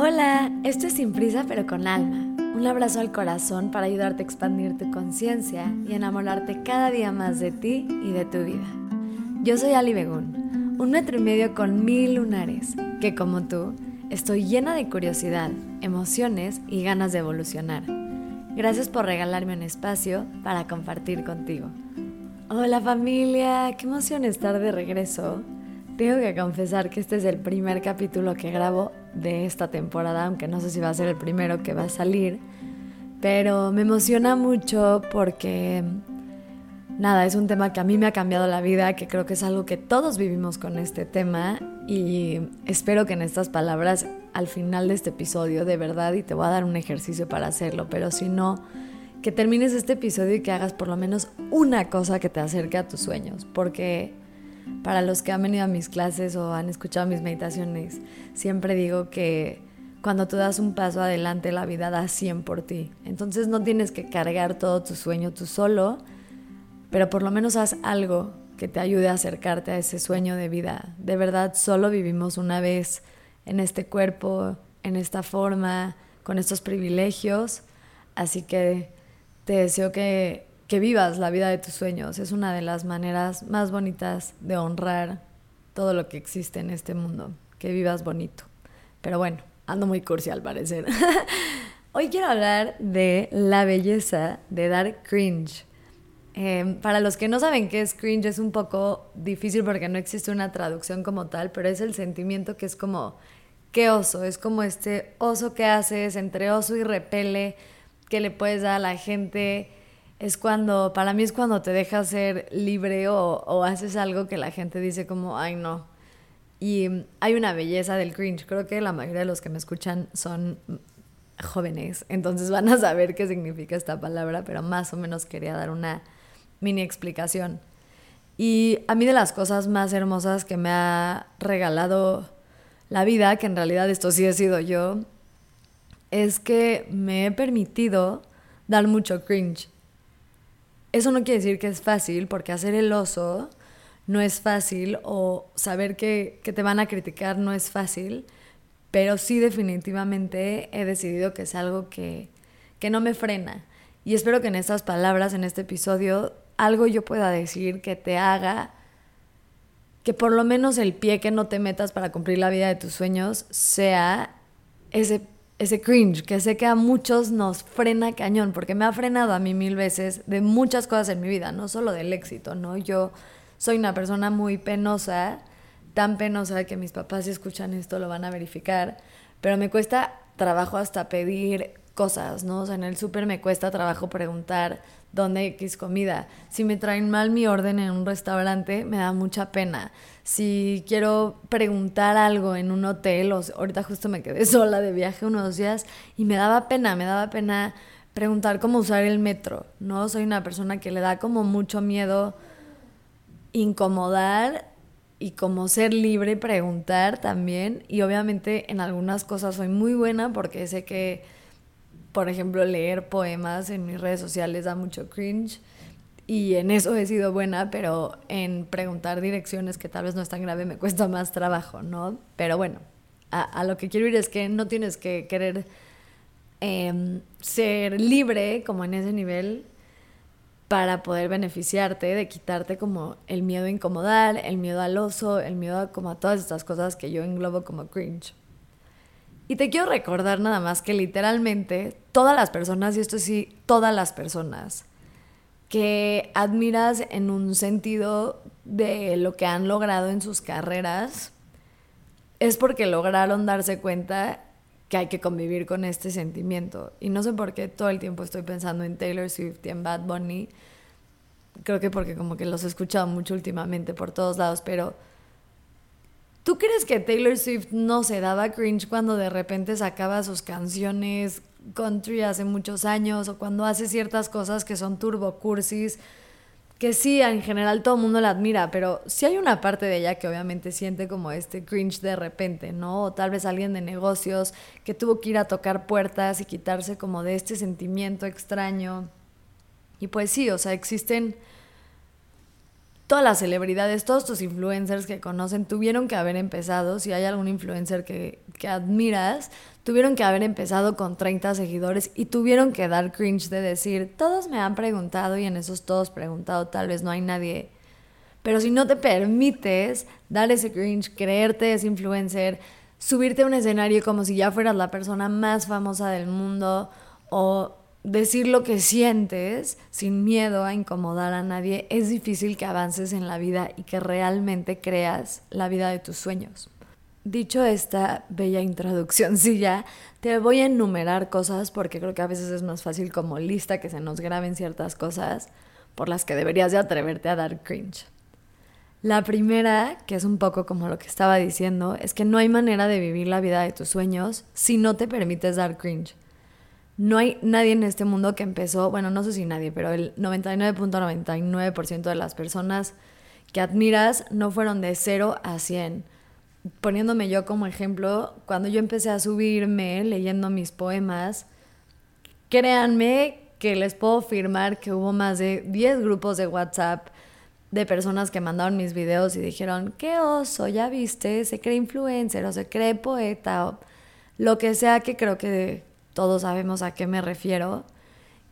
Hola, esto es Sin Prisa pero con Alma. Un abrazo al corazón para ayudarte a expandir tu conciencia y enamorarte cada día más de ti y de tu vida. Yo soy Ali Begún, un metro y medio con mil lunares, que como tú, estoy llena de curiosidad, emociones y ganas de evolucionar. Gracias por regalarme un espacio para compartir contigo. Hola familia, qué emoción estar de regreso. Tengo que confesar que este es el primer capítulo que grabo de esta temporada, aunque no sé si va a ser el primero que va a salir, pero me emociona mucho porque, nada, es un tema que a mí me ha cambiado la vida, que creo que es algo que todos vivimos con este tema y espero que en estas palabras al final de este episodio, de verdad, y te voy a dar un ejercicio para hacerlo, pero si no, que termines este episodio y que hagas por lo menos una cosa que te acerque a tus sueños, porque para los que han venido a mis clases o han escuchado mis meditaciones, siempre digo que cuando tú das un paso adelante, la vida da 100 por ti. Entonces no tienes que cargar todo tu sueño tú solo, pero por lo menos haz algo que te ayude a acercarte a ese sueño de vida. De verdad, solo vivimos una vez en este cuerpo, en esta forma, con estos privilegios. Así que te deseo que que vivas la vida de tus sueños. Es una de las maneras más bonitas de honrar todo lo que existe en este mundo. Que vivas bonito. Pero bueno, ando muy cursi al parecer. Hoy quiero hablar de la belleza de dar cringe. Em, para los que no saben qué es cringe, es un poco difícil porque no existe una traducción como tal, pero es el sentimiento que es como, qué oso, es como este oso que haces entre oso y repele que le puedes dar a la gente es cuando, para mí es cuando te dejas ser libre o, haces algo que la gente dice como, ay no. Y hay una belleza del cringe. Creo que la mayoría de los que me escuchan son jóvenes, entonces van a saber qué significa esta palabra, pero más o menos quería dar una mini explicación. Y a mí de las cosas más hermosas que me ha regalado la vida, que en realidad esto sí he sido yo, es que me he permitido dar mucho cringe. Eso no quiere decir que es fácil, porque hacer el oso no es fácil o saber que, te van a criticar no es fácil, pero sí definitivamente he decidido que es algo que, que no me frena. Y espero que en estas palabras, en este episodio, algo yo pueda decir que te haga que por lo menos el pie que no te metas para cumplir la vida de tus sueños sea ese ese cringe que sé que a muchos nos frena cañón, porque me ha frenado a mí mil veces de muchas cosas en mi vida, no solo del éxito, ¿no? Yo soy una persona muy penosa, tan penosa que mis papás si escuchan esto lo van a verificar, pero me cuesta trabajo hasta pedir cosas, ¿no? O sea, en el súper me cuesta trabajo preguntar dónde X comida. Si me traen mal mi orden en un restaurante, me da mucha pena. Si quiero preguntar algo en un hotel, o ahorita justo me quedé sola de viaje unos días y me daba pena, me daba pena preguntar cómo usar el metro, ¿no? Soy una persona que le da como mucho miedo incomodar y como ser libre, preguntar también. Y obviamente en algunas cosas soy muy buena porque sé que por ejemplo, leer poemas en mis redes sociales da mucho cringe. Y en eso he sido buena, pero en preguntar direcciones que tal vez no es tan grave me cuesta más trabajo, ¿no? Pero bueno, a, lo que quiero ir es que no tienes que querer em, ser libre como en ese nivel para poder beneficiarte, de quitarte como el miedo a incomodar, el miedo al oso, el miedo a como a todas estas cosas que yo englobo como cringe. Y te quiero recordar nada más que literalmente todas las personas, y esto sí, todas las personas que admiras en un sentido de lo que han logrado en sus carreras, es porque lograron darse cuenta que hay que convivir con este sentimiento. Y no sé por qué todo el tiempo estoy pensando en Taylor Swift y en Bad Bunny. Creo que porque como que los he escuchado mucho últimamente por todos lados, pero ¿Tú crees que Taylor Swift no se daba cringe cuando de repente sacaba sus canciones country hace muchos años o cuando hace ciertas cosas que son turbo cursis? Que sí, en general todo el mundo la admira, pero sí hay una parte de ella que obviamente siente como este cringe de repente, ¿no? O tal vez alguien de negocios que tuvo que ir a tocar puertas y quitarse como de este sentimiento extraño. Y pues sí, o sea, existen todas las celebridades, todos tus influencers que conocen tuvieron que haber empezado, si hay algún influencer que, que, admiras, tuvieron que haber empezado con 30 seguidores y tuvieron que dar cringe de decir, todos me han preguntado y en esos todos preguntado tal vez no hay nadie. Pero si no te permites dar ese cringe, creerte ese influencer, subirte a un escenario como si ya fueras la persona más famosa del mundo o decir lo que sientes sin miedo a incomodar a nadie, es difícil que avances en la vida y que realmente creas la vida de tus sueños. Dicho esta bella introducción, sí ya, te voy a enumerar cosas porque creo que a veces es más fácil como lista que se nos graben ciertas cosas por las que deberías de atreverte a dar cringe. La primera, que es un poco como lo que estaba diciendo, es que no hay manera de vivir la vida de tus sueños si no te permites dar cringe no hay nadie en este mundo que empezó, bueno, no sé si nadie, pero el 99.99% de las personas que admiras no fueron de 0 a 100. Poniéndome yo como ejemplo, cuando yo empecé a subirme leyendo mis poemas, créanme que les puedo afirmar que hubo más de 10 grupos de WhatsApp de personas que mandaron mis videos y dijeron, qué oso, ya viste, se cree influencer o se cree poeta o lo que sea que creo que todos sabemos a qué me refiero.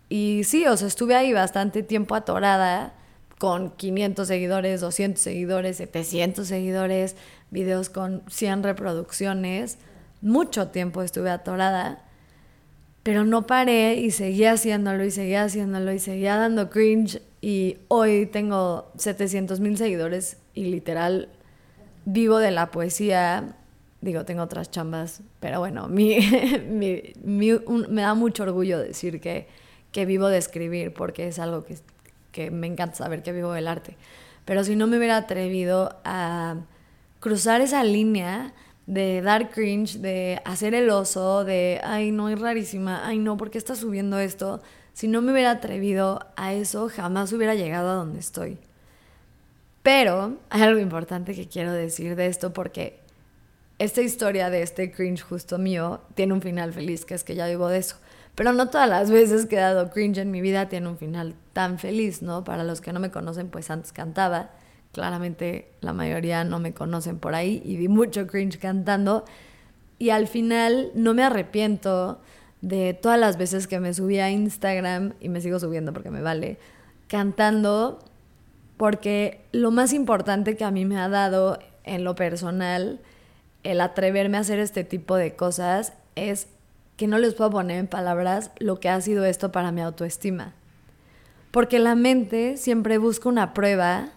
Y sí, o sea, estuve ahí bastante tiempo atorada con 500 seguidores, 200 seguidores, 700 seguidores, videos con 100 reproducciones. Mucho tiempo estuve atorada, pero no paré y seguía haciéndolo y seguía haciéndolo y seguía dando cringe. Y hoy tengo 700 mil seguidores y literal vivo de la poesía Digo, tengo otras chambas, pero bueno, mi, me da mucho orgullo decir que, que vivo de escribir, porque es algo que, que me encanta saber que vivo del arte. Pero si no me hubiera atrevido a cruzar esa línea de dar cringe, de hacer el oso, de, ay, no, es rarísima, ay, no, ¿por qué estás subiendo esto? Si no me hubiera atrevido a eso, jamás hubiera llegado a donde estoy. Pero hay algo importante que quiero decir de esto porque esta historia de este cringe justo mío tiene un final feliz, que es que ya vivo de eso. Pero no todas las veces que he dado cringe en mi vida tiene un final tan feliz, ¿no? Para los que no me conocen, pues antes cantaba. Claramente la mayoría no me conocen por ahí y vi mucho cringe cantando. Y al final no me arrepiento de todas las veces que me subí a Instagram y me sigo subiendo porque me vale, cantando, porque lo más importante que a mí me ha dado en lo personal el atreverme a hacer este tipo de cosas es que no les puedo poner en palabras lo que ha sido esto para mi autoestima. Porque la mente siempre busca una prueba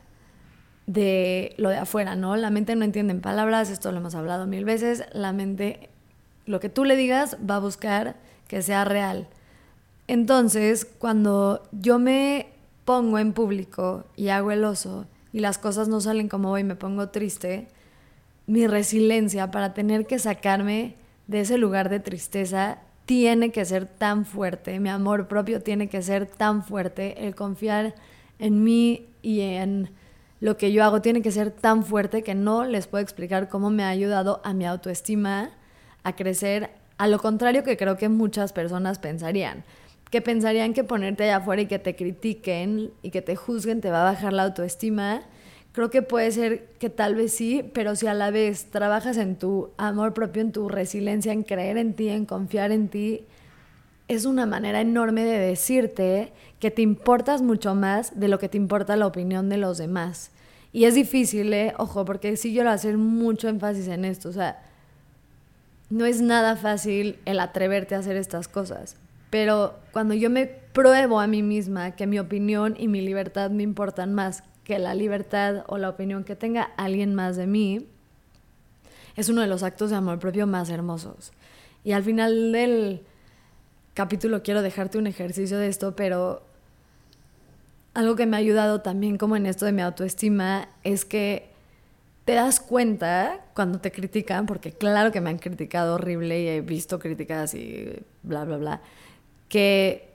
de lo de afuera, ¿no? La mente no entiende en palabras, esto lo hemos hablado mil veces, la mente, lo que tú le digas, va a buscar que sea real. Entonces, cuando yo me pongo en público y hago el oso y las cosas no salen como voy me pongo triste, mi resiliencia para tener que sacarme de ese lugar de tristeza tiene que ser tan fuerte, mi amor propio tiene que ser tan fuerte, el confiar en mí y en lo que yo hago tiene que ser tan fuerte que no les puedo explicar cómo me ha ayudado a mi autoestima a crecer, a lo contrario que creo que muchas personas pensarían, que pensarían que ponerte allá afuera y que te critiquen y que te juzguen te va a bajar la autoestima creo que puede ser que tal vez sí, pero si a la vez trabajas en tu amor propio, en tu resiliencia, en creer en ti, en confiar en ti, es una manera enorme de decirte que te importas mucho más de lo que te importa la opinión de los demás. Y es difícil, ¿eh? ojo, porque sí quiero hacer mucho énfasis en esto. O sea, no es nada fácil el atreverte a hacer estas cosas. Pero cuando yo me pruebo a mí misma que mi opinión y mi libertad me importan más que la libertad o la opinión que tenga alguien más de mí es uno de los actos de amor propio más hermosos. Y al final del capítulo quiero dejarte un ejercicio de esto, pero algo que me ha ayudado también como en esto de mi autoestima es que te das cuenta cuando te critican, porque claro que me han criticado horrible y he visto críticas y bla, bla, bla, que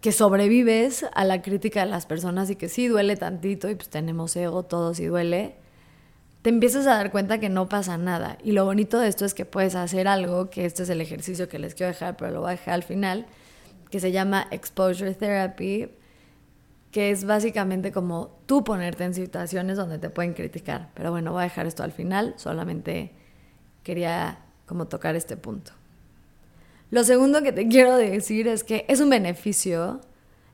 que sobrevives a la crítica de las personas y que sí duele tantito y pues tenemos ego todos y duele, te empiezas a dar cuenta que no pasa nada. Y lo bonito de esto es que puedes hacer algo, que este es el ejercicio que les quiero dejar, pero lo voy a dejar al final, que se llama Exposure Therapy, que es básicamente como tú ponerte en situaciones donde te pueden criticar. Pero bueno, voy a dejar esto al final, solamente quería como tocar este punto. Lo segundo que te quiero decir es que es un beneficio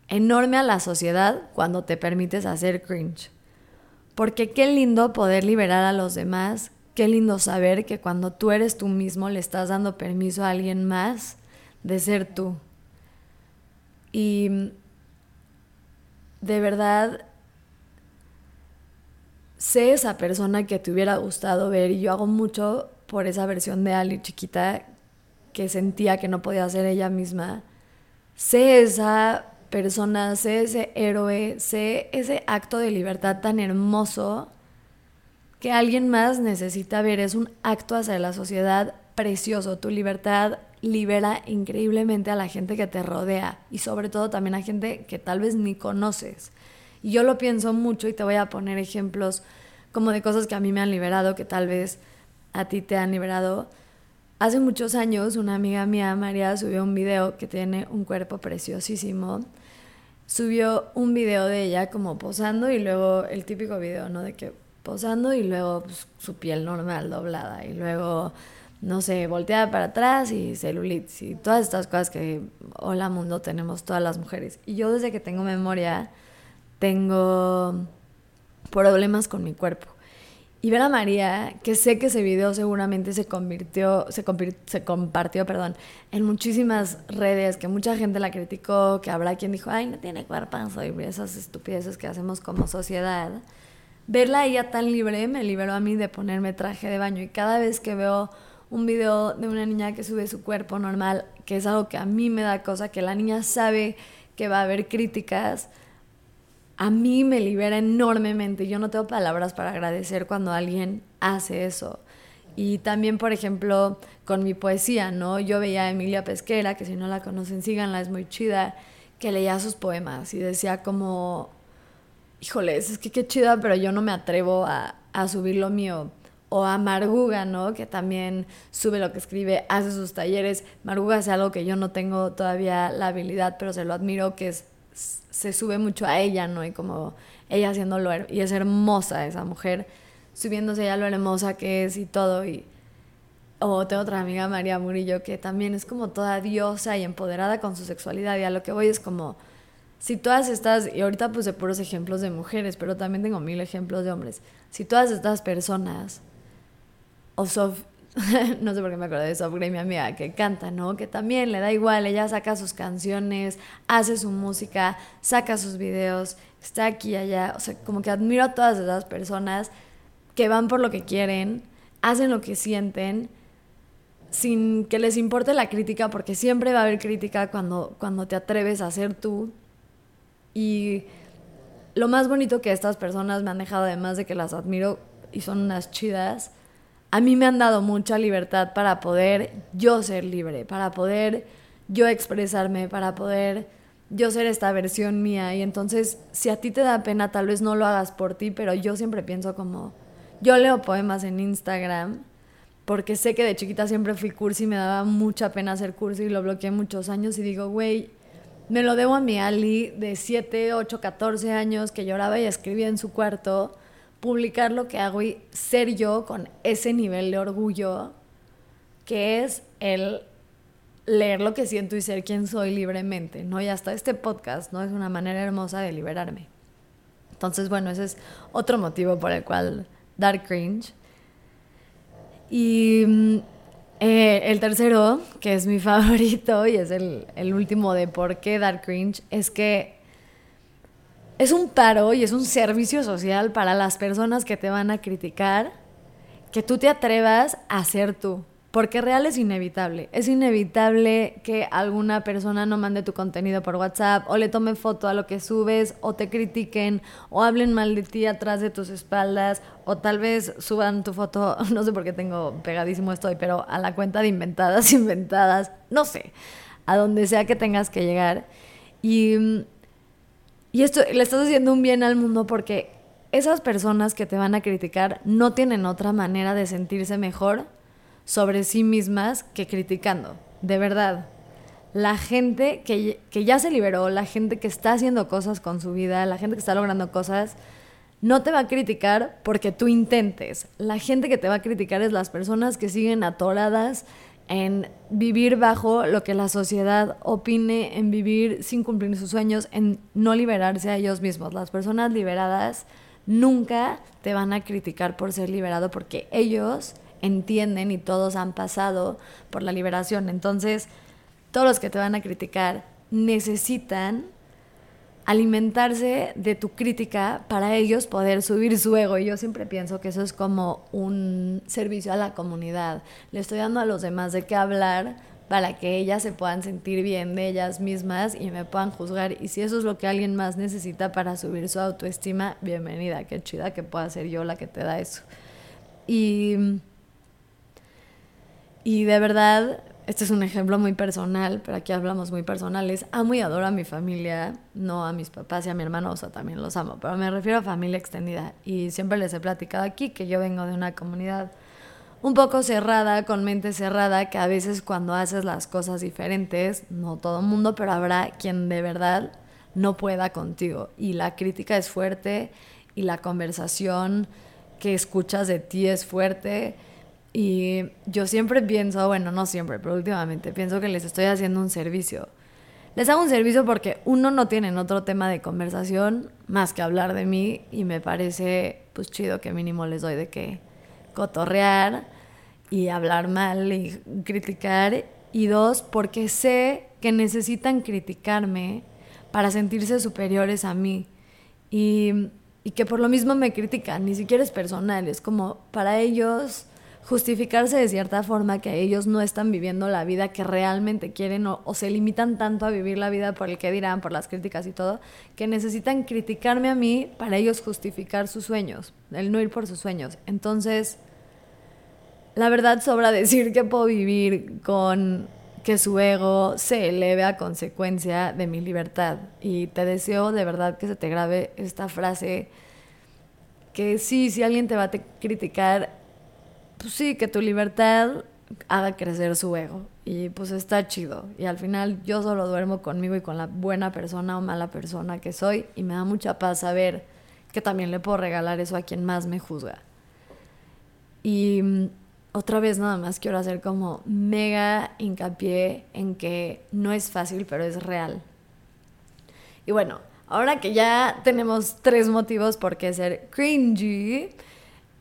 enorme a la sociedad cuando te permites hacer cringe. Porque qué lindo poder liberar a los demás, qué lindo saber que cuando tú eres tú mismo le estás dando permiso a alguien más de ser tú. Y de verdad, sé esa persona que te hubiera gustado ver y yo hago mucho por esa versión de Ali chiquita que sentía que no podía ser ella misma. Sé esa persona, sé ese héroe, sé ese acto de libertad tan hermoso que alguien más necesita ver. Es un acto hacia la sociedad precioso. Tu libertad libera increíblemente a la gente que te rodea y sobre todo también a gente que tal vez ni conoces. Y yo lo pienso mucho y te voy a poner ejemplos como de cosas que a mí me han liberado, que tal vez a ti te han liberado. Hace muchos años una amiga mía, María, subió un video que tiene un cuerpo preciosísimo. Subió un video de ella como posando y luego el típico video, ¿no? De que posando y luego pues, su piel normal doblada y luego no sé, volteada para atrás y celulitis y todas estas cosas que, hola mundo, tenemos todas las mujeres. Y yo desde que tengo memoria tengo problemas con mi cuerpo. Y ver a María, que sé que ese video seguramente se convirtió, se, se compartió, perdón, en muchísimas redes, que mucha gente la criticó, que habrá quien dijo, ay, no tiene cuerpo, y esas estupideces que hacemos como sociedad. Verla a ella tan libre me liberó a mí de ponerme traje de baño y cada vez que veo un video de una niña que sube su cuerpo normal, que es algo que a mí me da cosa, que la niña sabe que va a haber críticas, a mí me libera enormemente. Yo no tengo palabras para agradecer cuando alguien hace eso. Y también, por ejemplo, con mi poesía, ¿no? Yo veía a Emilia Pesquera, que si no la conocen, síganla, es muy chida, que leía sus poemas y decía como, híjoles, es que qué chida, pero yo no me atrevo a, a subir lo mío o a Marguga, ¿no? Que también sube lo que escribe, hace sus talleres. Marguga es algo que yo no tengo todavía la habilidad, pero se lo admiro, que es, se sube mucho a ella, ¿no? Y como ella haciéndolo, y es hermosa esa mujer, subiéndose ya lo hermosa que es y todo. Y, o tengo otra amiga, María Murillo, que también es como toda diosa y empoderada con su sexualidad. Y a lo que voy es como, si todas estas, y ahorita puse puros ejemplos de mujeres, pero también tengo mil ejemplos de hombres, si todas estas personas o no sé por qué me acuerdo de Sof Gray, mi amiga, que canta, ¿no? Que también le da igual, ella saca sus canciones, hace su música, saca sus videos, está aquí y allá. O sea, como que admiro a todas esas personas que van por lo que quieren, hacen lo que sienten, sin que les importe la crítica, porque siempre va a haber crítica cuando, cuando te atreves a ser tú. Y lo más bonito que estas personas me han dejado, además de que las admiro y son unas chidas, a mí me han dado mucha libertad para poder yo ser libre, para poder yo expresarme, para poder yo ser esta versión mía. Y entonces, si a ti te da pena, tal vez no lo hagas por ti, pero yo siempre pienso como, yo leo poemas en Instagram, porque sé que de chiquita siempre fui cursi y me daba mucha pena hacer cursi y lo bloqueé muchos años y digo, güey, me lo debo a mi Ali de 7, 8, 14 años que lloraba y escribía en su cuarto publicar lo que hago y ser yo con ese nivel de orgullo que es el leer lo que siento y ser quien soy libremente, ¿no? Y hasta este podcast, ¿no? Es una manera hermosa de liberarme. Entonces, bueno, ese es otro motivo por el cual dar cringe. Y mm, eh, el tercero, que es mi favorito y es el, el último de por qué dar cringe, es que es un paro y es un servicio social para las personas que te van a criticar, que tú te atrevas a ser tú. Porque real es inevitable. Es inevitable que alguna persona no mande tu contenido por WhatsApp o le tome foto a lo que subes o te critiquen o hablen mal de ti atrás de tus espaldas o tal vez suban tu foto, no sé por qué tengo pegadísimo esto pero a la cuenta de inventadas, inventadas, no sé, a donde sea que tengas que llegar. Y mm, y esto le estás haciendo un bien al mundo porque esas personas que te van a criticar no tienen otra manera de sentirse mejor sobre sí mismas que criticando. De verdad. la gente que, que ya se liberó, la gente que está haciendo cosas con su vida, la gente que está logrando cosas, no te va a criticar porque tú intentes. La gente que te va a criticar es las personas que siguen atoradas en vivir bajo lo que la sociedad opine, en vivir sin cumplir sus sueños, en no liberarse a ellos mismos. Las personas liberadas nunca te van a criticar por ser liberado porque ellos entienden y todos han pasado por la liberación. Entonces, todos los que te van a criticar necesitan alimentarse de tu crítica para ellos poder subir su ego. Y yo siempre pienso que eso es como un servicio a la comunidad. Le estoy dando a los demás de qué hablar para que ellas se puedan sentir bien de ellas mismas y me puedan juzgar. Y si eso es lo que alguien más necesita para subir su autoestima, bienvenida, qué chida que pueda ser yo la que te da eso. Y, y de verdad, este es un ejemplo muy personal, pero aquí hablamos muy personales. Amo y adoro a mi familia, no a mis papás y a mi hermano, o sea, también los amo, pero me refiero a familia extendida. Y siempre les he platicado aquí que yo vengo de una comunidad un poco cerrada, con mente cerrada, que a veces cuando haces las cosas diferentes, no todo mundo, pero habrá quien de verdad no pueda contigo. Y la crítica es fuerte y la conversación que escuchas de ti es fuerte y yo siempre pienso, bueno, no siempre, pero últimamente pienso que les estoy haciendo un servicio. Les hago un servicio porque uno no tienen otro tema de conversación más que hablar de mí y me parece pues chido que mínimo les doy de que cotorrear y hablar mal y criticar. Y dos, porque sé que necesitan criticarme para sentirse superiores a mí. Y, y que por lo mismo me critican, ni siquiera es personal, es como para ellos justificarse de cierta forma que ellos no están viviendo la vida que realmente quieren o, se limitan tanto a vivir la vida por el que dirán, por las críticas y todo, que necesitan criticarme a mí para ellos justificar sus sueños, el no ir por sus sueños. Entonces, la verdad sobra decir que puedo vivir con que su ego se eleve a consecuencia de mi libertad. Y te deseo de verdad que se te grabe esta frase, que sí, si alguien te va a criticar, pues sí, que tu libertad haga crecer su ego. Y pues está chido. Y al final yo solo duermo conmigo y con la buena persona o mala persona que soy. Y me da mucha paz saber que también le puedo regalar eso a quien más me juzga. Y mm, otra vez nada más quiero hacer como mega hincapié en que no es fácil, pero es real. Y bueno, ahora que ya tenemos tres motivos por qué ser cringy,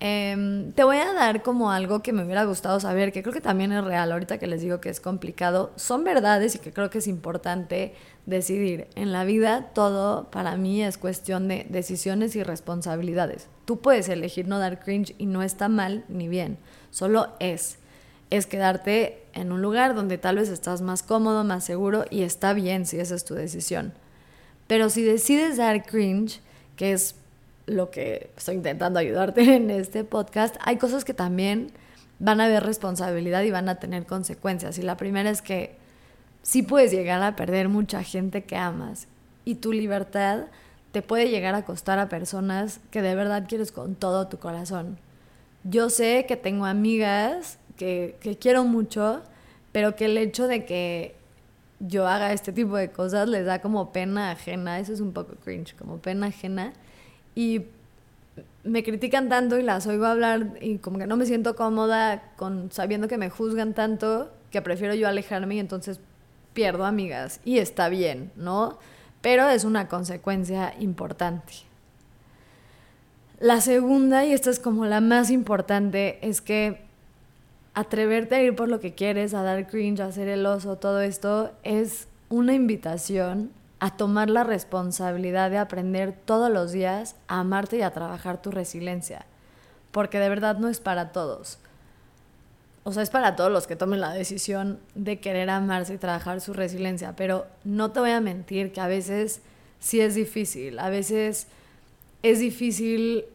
Em, te voy a dar como algo que me hubiera gustado saber, que creo que también es real, ahorita que les digo que es complicado, son verdades y que creo que es importante decidir. En la vida todo para mí es cuestión de decisiones y responsabilidades. Tú puedes elegir no dar cringe y no está mal ni bien, solo es. Es quedarte en un lugar donde tal vez estás más cómodo, más seguro y está bien si esa es tu decisión. Pero si decides dar cringe, que es lo que estoy intentando ayudarte en este podcast, hay cosas que también van a haber responsabilidad y van a tener consecuencias. Y la primera es que sí puedes llegar a perder mucha gente que amas y tu libertad te puede llegar a costar a personas que de verdad quieres con todo tu corazón. Yo sé que tengo amigas que, que quiero mucho, pero que el hecho de que yo haga este tipo de cosas les da como pena ajena, eso es un poco cringe, como pena ajena y me critican tanto y las oigo hablar y como que no me siento cómoda con sabiendo que me juzgan tanto que prefiero yo alejarme y entonces pierdo amigas y está bien, ¿no? Pero es una consecuencia importante. La segunda, y esta es como la más importante, es que atreverte a ir por lo que quieres, a dar cringe, a hacer el oso, todo esto es una invitación a tomar la responsabilidad de aprender todos los días a amarte y a trabajar tu resiliencia. Porque de verdad no es para todos. O sea, es para todos los que tomen la decisión de querer amarse y trabajar su resiliencia. Pero no te voy a mentir que a veces sí es difícil. A veces es difícil,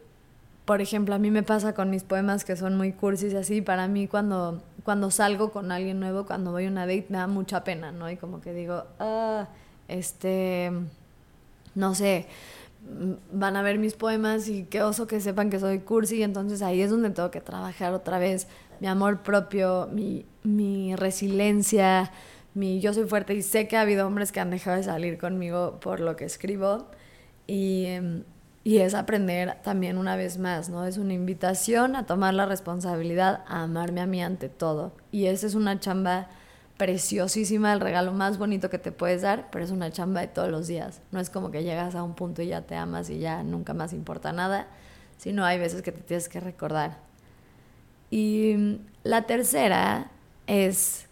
por ejemplo, a mí me pasa con mis poemas que son muy cursis y así. Para mí cuando, cuando salgo con alguien nuevo, cuando voy a una date, me da mucha pena, ¿no? Y como que digo, ah este, no sé, van a ver mis poemas y qué oso que sepan que soy cursi entonces ahí es donde tengo que trabajar otra vez mi amor propio, mi, mi resiliencia, mi yo soy fuerte y sé que ha habido hombres que han dejado de salir conmigo por lo que escribo y, em, y es aprender también una vez más, ¿no? Es una invitación a tomar la responsabilidad, a amarme a mí ante todo. Y esa es una chamba preciosísima, el regalo más bonito que te puedes dar, pero es una chamba de todos los días. No es como que llegas a un punto y ya te amas y ya nunca más importa nada, sino hay veces que te tienes que recordar. Y la tercera es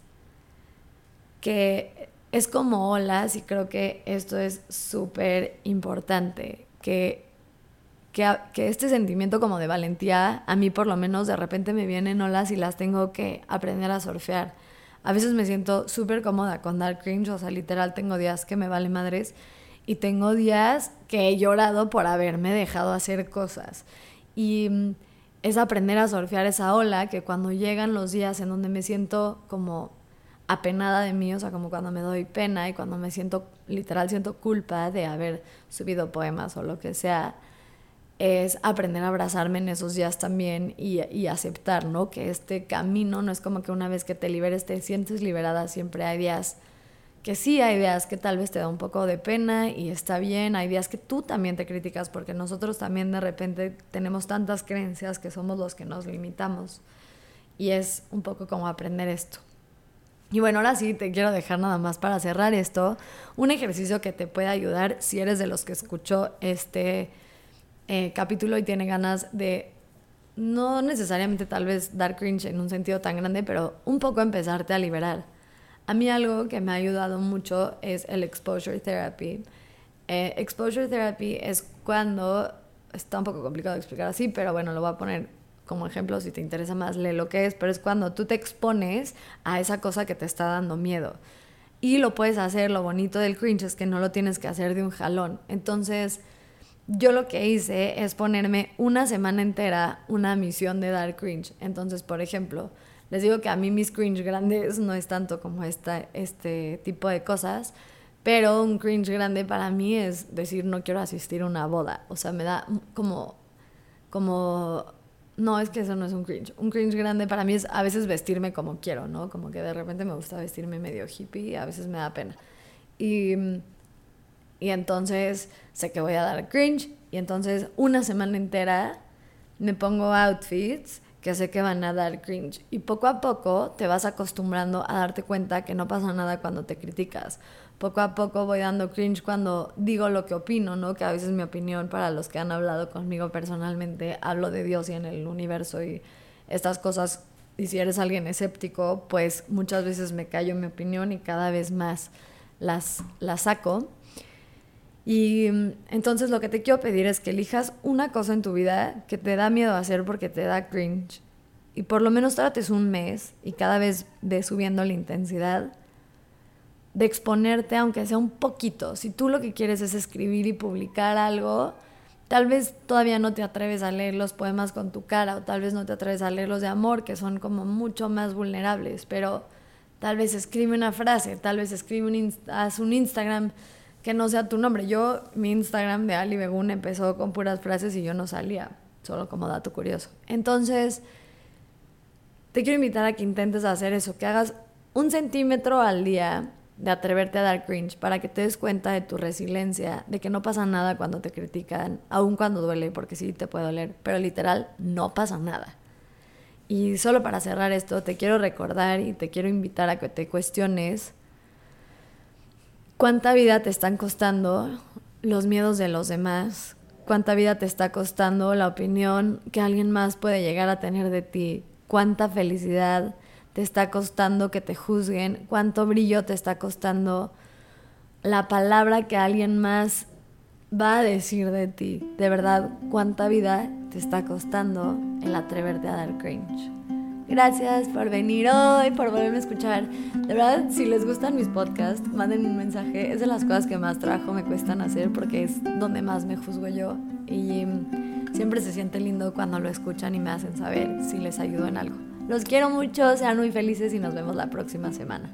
que es como olas y creo que esto es súper importante, que, que, que, este sentimiento como de valentía, a mí por lo menos de repente me vienen olas y las tengo que aprender a surfear. A veces me siento súper cómoda con dar cringe, o sea, literal tengo días que me vale madres y tengo días que he llorado por haberme dejado hacer cosas. Y mm, es aprender a surfear esa ola que cuando llegan los días en donde me siento como apenada de mí, o sea, como cuando me doy pena y cuando me siento, literal, siento culpa de haber subido poemas o lo que sea, es aprender a abrazarme en esos días también y, y, aceptar, ¿no? Que este camino no es como que una vez que te liberes te sientes liberada, siempre hay días que sí, hay días que tal vez te da un poco de pena y está bien, hay días que tú también te criticas porque nosotros también de repente tenemos tantas creencias que somos los que nos limitamos y es un poco como aprender esto. Y bueno, ahora sí te quiero dejar nada más para cerrar esto, un ejercicio que te puede ayudar si eres de los que escuchó este eh, capítulo y tiene ganas de, no necesariamente tal vez dar cringe en un sentido tan grande, pero un poco empezarte a liberar. A mí algo que me ha ayudado mucho es el exposure therapy. Eh, exposure therapy es cuando, está un poco complicado de explicar así, pero bueno, lo voy a poner como ejemplo, si te interesa más, lee lo que es, pero es cuando tú te expones a esa cosa que te está dando miedo. Y lo puedes hacer, lo bonito del cringe es que no lo tienes que hacer de un jalón. Entonces, yo lo que hice es ponerme una semana entera una misión de dar cringe. Entonces, por ejemplo, les digo que a mí mis cringe grandes no es tanto como esta, este tipo de cosas, pero un cringe grande para mí es decir no quiero asistir a una boda. O sea, me da como, como no, es que eso no es un cringe. Un cringe grande para mí es a veces vestirme como quiero, ¿no? Como que de repente me gusta vestirme medio hippie y a veces me da pena. Y, y entonces sé que voy a dar cringe y entonces una semana entera me pongo outfits que sé que van a dar cringe. Y poco a poco te vas acostumbrando a darte cuenta que no pasa nada cuando te criticas poco a poco voy dando cringe cuando digo lo que opino, ¿no? Que a veces mi opinión, para los que han hablado conmigo personalmente, hablo de Dios y en el universo y estas cosas. Y si eres alguien escéptico, pues muchas veces me callo mi opinión y cada vez más las, las saco. Y mm, entonces lo que te quiero pedir es que elijas una cosa en tu vida que te da miedo hacer porque te da cringe. Y por lo menos trates un mes y cada vez ve subiendo la intensidad de exponerte, aunque sea un poquito. Si tú lo que quieres es escribir y publicar algo, tal vez todavía no te atreves a leer los poemas con tu cara o tal vez no te atreves a leer los de amor, que son como mucho más vulnerables, pero tal vez escribe una frase, tal vez escribe un, haz un Instagram que no sea tu nombre. Yo, mi Instagram de Ali Begun empezó con puras frases y yo no salía, solo como dato curioso. Entonces, te quiero invitar a que intentes hacer eso, que hagas un centímetro al día de atreverte a dar cringe para que te des cuenta de tu resiliencia, de que no pasa nada cuando te critican, aun cuando duele, porque sí te puede doler, pero literal no pasa nada. Y solo para cerrar esto, te quiero recordar y te quiero invitar a que te cuestiones cuánta vida te están costando los miedos de los demás, cuánta vida te está costando la opinión que alguien más puede llegar a tener de ti, cuánta felicidad te está costando que te juzguen, cuánto brillo te está costando la palabra que alguien más va a decir de ti. De verdad, cuánta vida te está costando el atreverte a dar cringe. Gracias por venir hoy, por volverme a escuchar. De verdad, si les gustan mis podcasts, manden un mensaje. Es de las cosas que más trabajo me cuestan hacer porque es donde más me juzgo yo. Y siempre se siente lindo cuando lo escuchan y me hacen saber si les ayudo en algo. Los quiero mucho, sean muy felices y nos vemos la próxima semana.